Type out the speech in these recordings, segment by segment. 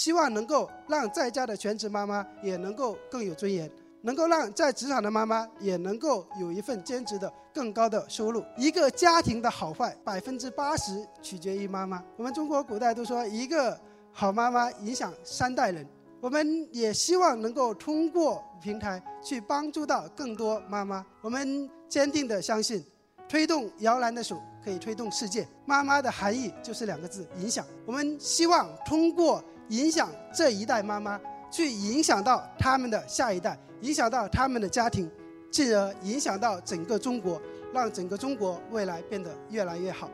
希望能够让在家的全职妈妈也能够更有尊严，能够让在职场的妈妈也能够有一份兼职的更高的收入。一个家庭的好坏，百分之八十取决于妈妈。我们中国古代都说，一个好妈妈影响三代人。我们也希望能够通过平台去帮助到更多妈妈。我们坚定地相信，推动摇篮的手可以推动世界。妈妈的含义就是两个字：影响。我们希望通过影响这一代妈妈，去影响到他们的下一代，影响到他们的家庭，进而影响到整个中国，让整个中国未来变得越来越好。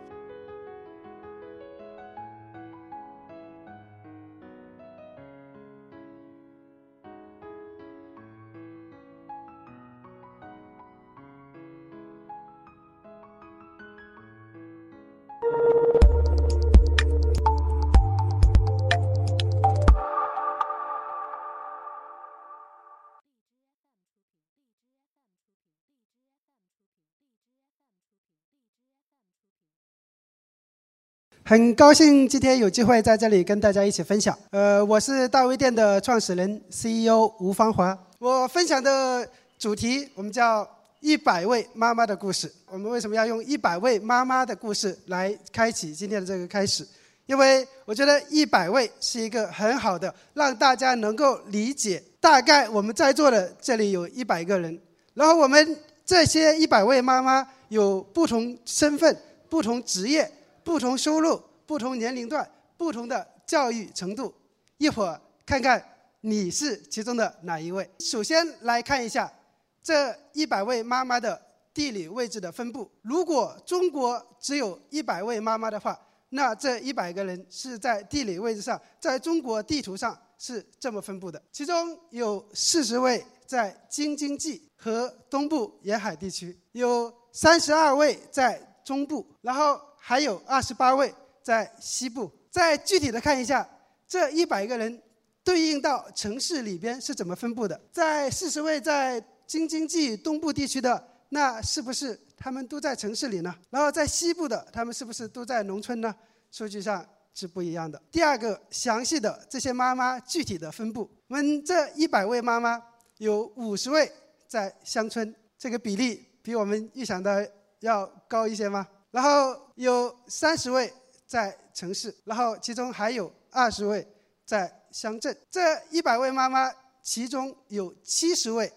很高兴今天有机会在这里跟大家一起分享。呃，我是大微店的创始人 CEO 吴芳华。我分享的主题我们叫一百位妈妈的故事。我们为什么要用一百位妈妈的故事来开启今天的这个开始？因为我觉得一百位是一个很好的让大家能够理解。大概我们在座的这里有一百个人，然后我们这些一百位妈妈有不同身份、不同职业。不同收入、不同年龄段、不同的教育程度，一会儿看看你是其中的哪一位。首先来看一下这一百位妈妈的地理位置的分布。如果中国只有一百位妈妈的话，那这一百个人是在地理位置上，在中国地图上是这么分布的。其中有四十位在京津冀和东部沿海地区，有三十二位在中部，然后。还有二十八位在西部。再具体的看一下，这一百个人对应到城市里边是怎么分布的？在四十位在京津冀东部地区的，那是不是他们都在城市里呢？然后在西部的，他们是不是都在农村呢？数据上是不一样的。第二个，详细的这些妈妈具体的分布，我们这一百位妈妈有五十位在乡村，这个比例比我们预想的要高一些吗？然后有三十位在城市，然后其中还有二十位在乡镇。这一百位妈妈，其中有七十位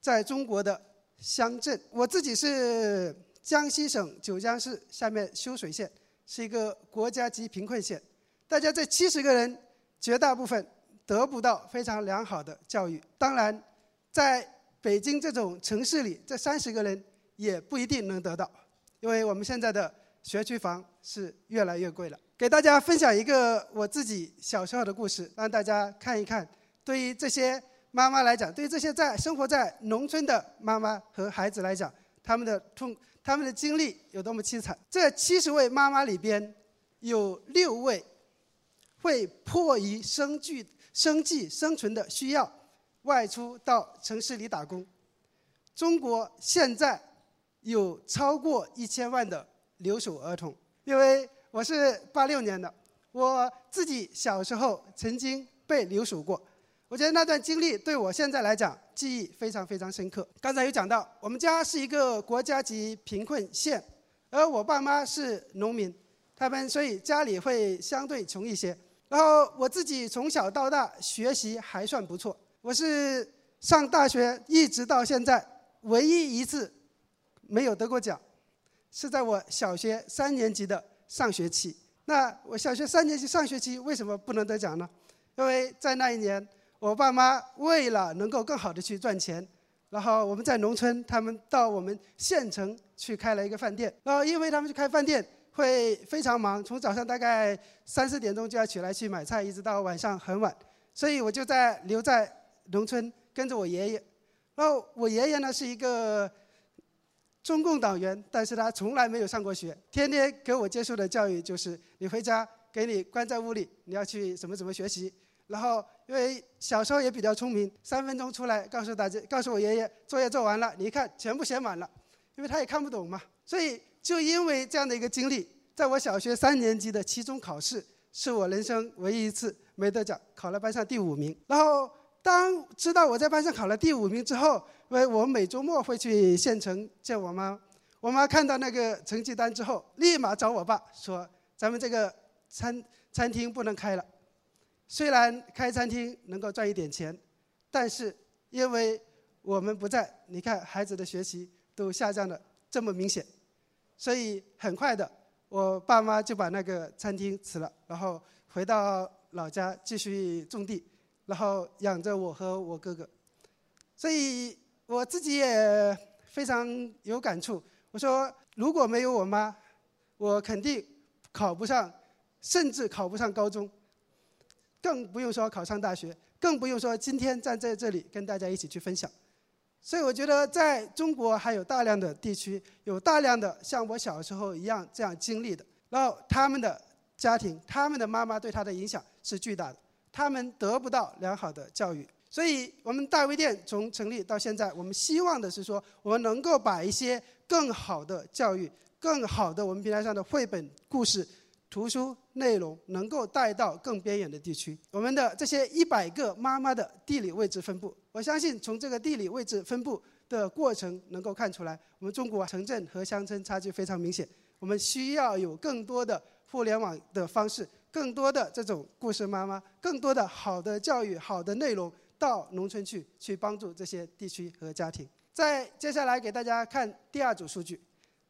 在中国的乡镇。我自己是江西省九江市下面修水县，是一个国家级贫困县。大家这七十个人，绝大部分得不到非常良好的教育。当然，在北京这种城市里，这三十个人也不一定能得到。因为我们现在的学区房是越来越贵了。给大家分享一个我自己小时候的故事，让大家看一看，对于这些妈妈来讲，对于这些在生活在农村的妈妈和孩子来讲，他们的痛、他们的经历有多么凄惨。这七十位妈妈里边，有六位会迫于生计、生计生存的需要，外出到城市里打工。中国现在。有超过一千万的留守儿童，因为我是八六年的，我自己小时候曾经被留守过，我觉得那段经历对我现在来讲记忆非常非常深刻。刚才有讲到，我们家是一个国家级贫困县，而我爸妈是农民，他们所以家里会相对穷一些。然后我自己从小到大学习还算不错，我是上大学一直到现在唯一一次。没有得过奖，是在我小学三年级的上学期。那我小学三年级上学期为什么不能得奖呢？因为在那一年，我爸妈为了能够更好的去赚钱，然后我们在农村，他们到我们县城去开了一个饭店。然后因为他们去开饭店会非常忙，从早上大概三四点钟就要起来去买菜，一直到晚上很晚，所以我就在留在农村跟着我爷爷。然后我爷爷呢是一个。中共党员，但是他从来没有上过学，天天给我接受的教育就是：你回家给你关在屋里，你要去怎么怎么学习。然后因为小时候也比较聪明，三分钟出来告诉大家，告诉我爷爷作业做完了，你一看全部写满了，因为他也看不懂嘛。所以就因为这样的一个经历，在我小学三年级的期中考试，是我人生唯一一次没得奖，考了班上第五名。然后当知道我在班上考了第五名之后，为我每周末会去县城见我妈。我妈看到那个成绩单之后，立马找我爸说：“咱们这个餐餐厅不能开了。虽然开餐厅能够赚一点钱，但是因为我们不在，你看孩子的学习都下降的这么明显，所以很快的，我爸妈就把那个餐厅辞了，然后回到老家继续种地，然后养着我和我哥哥。所以我自己也非常有感触。”我说，如果没有我妈，我肯定考不上，甚至考不上高中，更不用说考上大学，更不用说今天站在这里跟大家一起去分享。所以我觉得，在中国还有大量的地区，有大量的像我小时候一样这样经历的，然后他们的家庭，他们的妈妈对他的影响是巨大的，他们得不到良好的教育。所以我们大微店从成立到现在，我们希望的是说，我们能够把一些更好的教育、更好的我们平台上的绘本、故事、图书内容，能够带到更边远的地区。我们的这些一百个妈妈的地理位置分布，我相信从这个地理位置分布的过程能够看出来，我们中国城镇和乡村差距非常明显。我们需要有更多的互联网的方式，更多的这种故事妈妈，更多的好的教育、好的内容。到农村去，去帮助这些地区和家庭。再接下来给大家看第二组数据，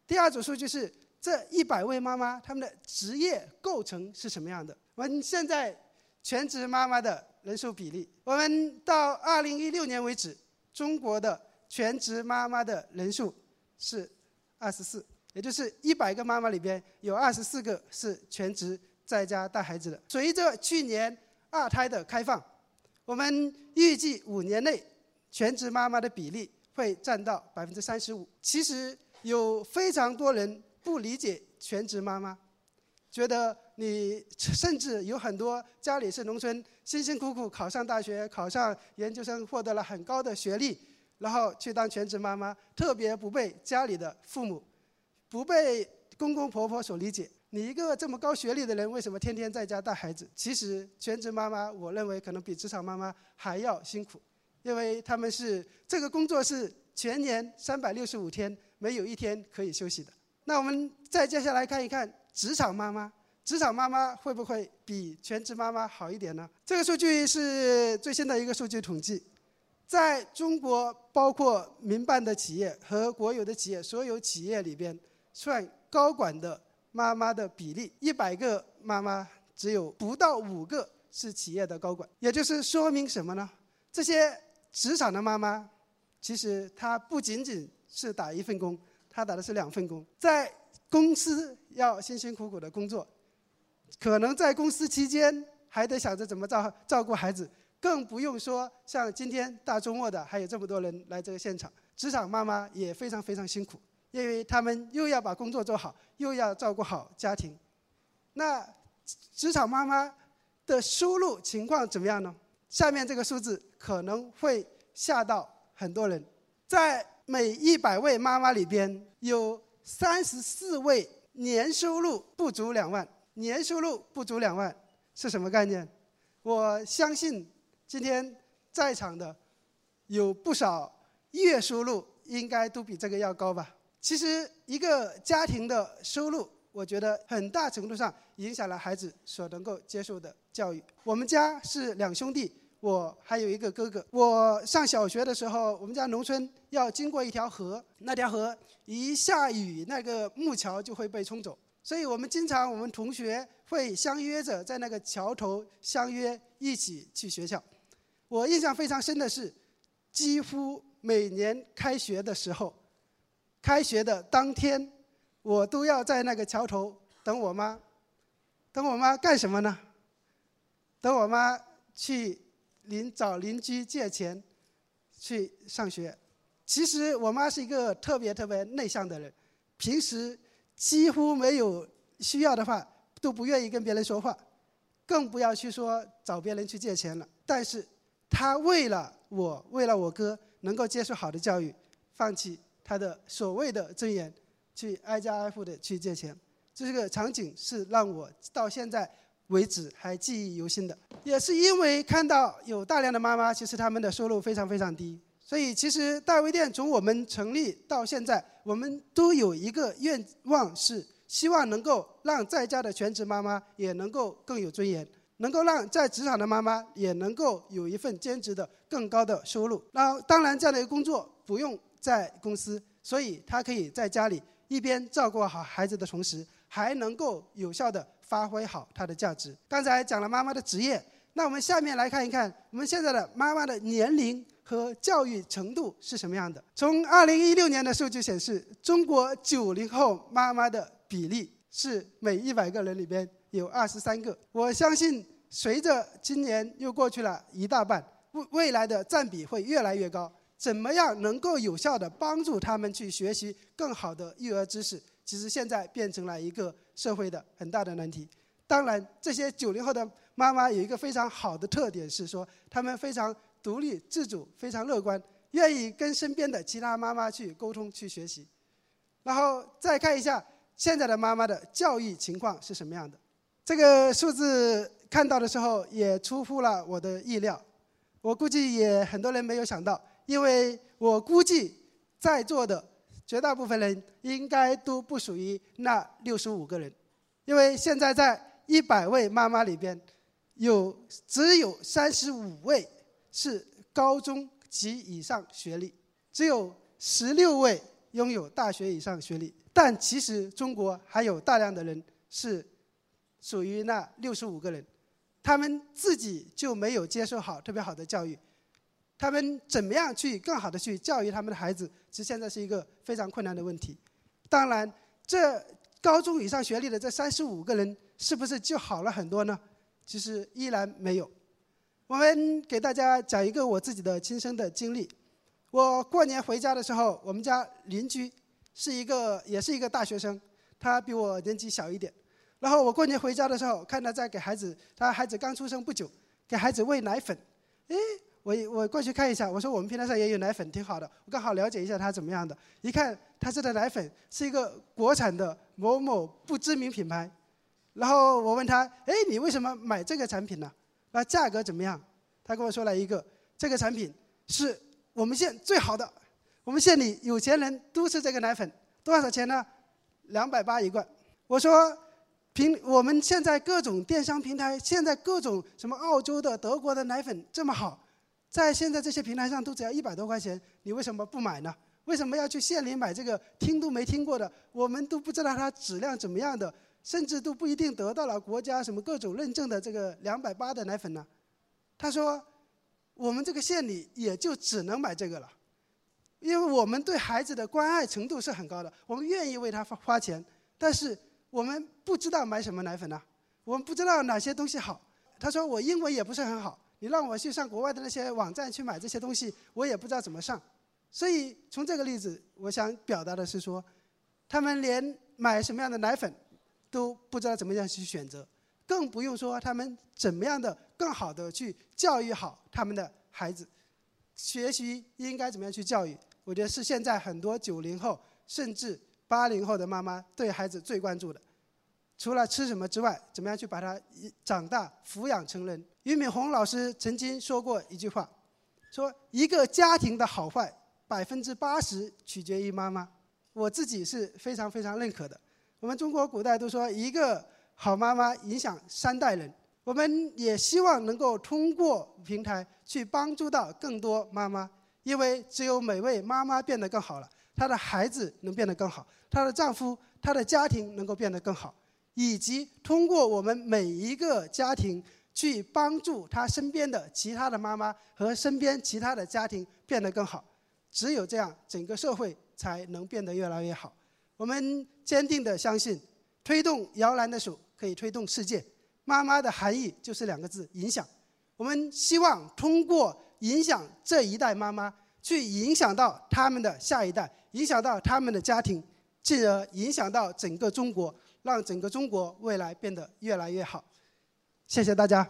第二组数据是这一百位妈妈她们的职业构成是什么样的？我们现在全职妈妈的人数比例，我们到二零一六年为止，中国的全职妈妈的人数是二十四，也就是一百个妈妈里边有二十四个是全职在家带孩子的。随着去年二胎的开放。我们预计五年内，全职妈妈的比例会占到百分之三十五。其实有非常多人不理解全职妈妈，觉得你甚至有很多家里是农村，辛辛苦苦考上大学、考上研究生，获得了很高的学历，然后去当全职妈妈，特别不被家里的父母、不被公公婆婆所理解。你一个这么高学历的人，为什么天天在家带孩子？其实全职妈妈，我认为可能比职场妈妈还要辛苦，因为他们是这个工作是全年三百六十五天没有一天可以休息的。那我们再接下来看一看职场妈妈，职场妈妈会不会比全职妈妈好一点呢？这个数据是最新的一个数据统计，在中国包括民办的企业和国有的企业，所有企业里边算高管的。妈妈的比例，一百个妈妈只有不到五个是企业的高管，也就是说明什么呢？这些职场的妈妈，其实她不仅仅是打一份工，她打的是两份工，在公司要辛辛苦苦的工作，可能在公司期间还得想着怎么照照顾孩子，更不用说像今天大周末的还有这么多人来这个现场，职场妈妈也非常非常辛苦。因为他们又要把工作做好，又要照顾好家庭，那职场妈妈的收入情况怎么样呢？下面这个数字可能会吓到很多人，在每一百位妈妈里边，有三十四位年收入不足两万。年收入不足两万是什么概念？我相信今天在场的有不少月收入应该都比这个要高吧。其实，一个家庭的收入，我觉得很大程度上影响了孩子所能够接受的教育。我们家是两兄弟，我还有一个哥哥。我上小学的时候，我们家农村要经过一条河，那条河一下雨，那个木桥就会被冲走。所以我们经常，我们同学会相约着在那个桥头相约一起去学校。我印象非常深的是，几乎每年开学的时候。开学的当天，我都要在那个桥头等我妈。等我妈干什么呢？等我妈去邻找邻居借钱去上学。其实我妈是一个特别特别内向的人，平时几乎没有需要的话都不愿意跟别人说话，更不要去说找别人去借钱了。但是她为了我，为了我哥能够接受好的教育，放弃。他的所谓的尊严，去挨家挨户的去借钱，这个场景是让我到现在为止还记忆犹新的。也是因为看到有大量的妈妈，其实他们的收入非常非常低，所以其实大微店从我们成立到现在，我们都有一个愿望，是希望能够让在家的全职妈妈也能够更有尊严，能够让在职场的妈妈也能够有一份兼职的更高的收入。那当然，这样的一个工作不用在公司，所以他可以在家里一边照顾好孩子的同时，还能够有效的发挥好他的价值。刚才讲了妈妈的职业。那我们下面来看一看，我们现在的妈妈的年龄和教育程度是什么样的。从2016年的数据显示，中国90后妈妈的比例是每100个人里边有23个。我相信，随着今年又过去了一大半，未未来的占比会越来越高。怎么样能够有效地帮助他们去学习更好的育儿知识，其实现在变成了一个社会的很大的难题。当然，这些90后的。妈妈有一个非常好的特点是说，他们非常独立自主，非常乐观，愿意跟身边的其他妈妈去沟通、去学习。然后再看一下现在的妈妈的教育情况是什么样的。这个数字看到的时候也出乎了我的意料，我估计也很多人没有想到，因为我估计在座的绝大部分人应该都不属于那六十五个人，因为现在在一百位妈妈里边。有只有三十五位是高中及以上学历，只有十六位拥有大学以上学历。但其实中国还有大量的人是属于那六十五个人，他们自己就没有接受好特别好的教育，他们怎么样去更好的去教育他们的孩子，其实现在是一个非常困难的问题。当然，这高中以上学历的这三十五个人，是不是就好了很多呢？其实依然没有。我们给大家讲一个我自己的亲身的经历。我过年回家的时候，我们家邻居是一个，也是一个大学生，他比我年纪小一点。然后我过年回家的时候，看他在给孩子，他孩子刚出生不久，给孩子喂奶粉。哎，我我过去看一下，我说我们平台上也有奶粉，挺好的。我刚好了解一下它怎么样的。一看他这的奶粉是一个国产的某某不知名品牌。然后我问他：“哎，你为什么买这个产品呢？那价格怎么样？”他跟我说了一个：“这个产品是我们县最好的，我们县里有钱人都吃这个奶粉，多少钱呢？两百八一罐。”我说：“平我们现在各种电商平台，现在各种什么澳洲的、德国的奶粉这么好，在现在这些平台上都只要一百多块钱，你为什么不买呢？为什么要去县里买这个听都没听过的，我们都不知道它质量怎么样的？”甚至都不一定得到了国家什么各种认证的这个两百八的奶粉呢？他说，我们这个县里也就只能买这个了，因为我们对孩子的关爱程度是很高的，我们愿意为他花花钱，但是我们不知道买什么奶粉呢？我们不知道哪些东西好。他说我英文也不是很好，你让我去上国外的那些网站去买这些东西，我也不知道怎么上。所以从这个例子，我想表达的是说，他们连买什么样的奶粉。都不知道怎么样去选择，更不用说他们怎么样的更好的去教育好他们的孩子，学习应该怎么样去教育？我觉得是现在很多九零后甚至八零后的妈妈对孩子最关注的，除了吃什么之外，怎么样去把他长大抚养成人？俞敏洪老师曾经说过一句话，说一个家庭的好坏百分之八十取决于妈妈，我自己是非常非常认可的。我们中国古代都说一个好妈妈影响三代人，我们也希望能够通过平台去帮助到更多妈妈，因为只有每位妈妈变得更好了，她的孩子能变得更好，她的丈夫、她的家庭能够变得更好，以及通过我们每一个家庭去帮助她身边的其他的妈妈和身边其他的家庭变得更好，只有这样，整个社会才能变得越来越好。我们坚定地相信，推动摇篮的手可以推动世界。妈妈的含义就是两个字：影响。我们希望通过影响这一代妈妈，去影响到他们的下一代，影响到他们的家庭，进而影响到整个中国，让整个中国未来变得越来越好。谢谢大家。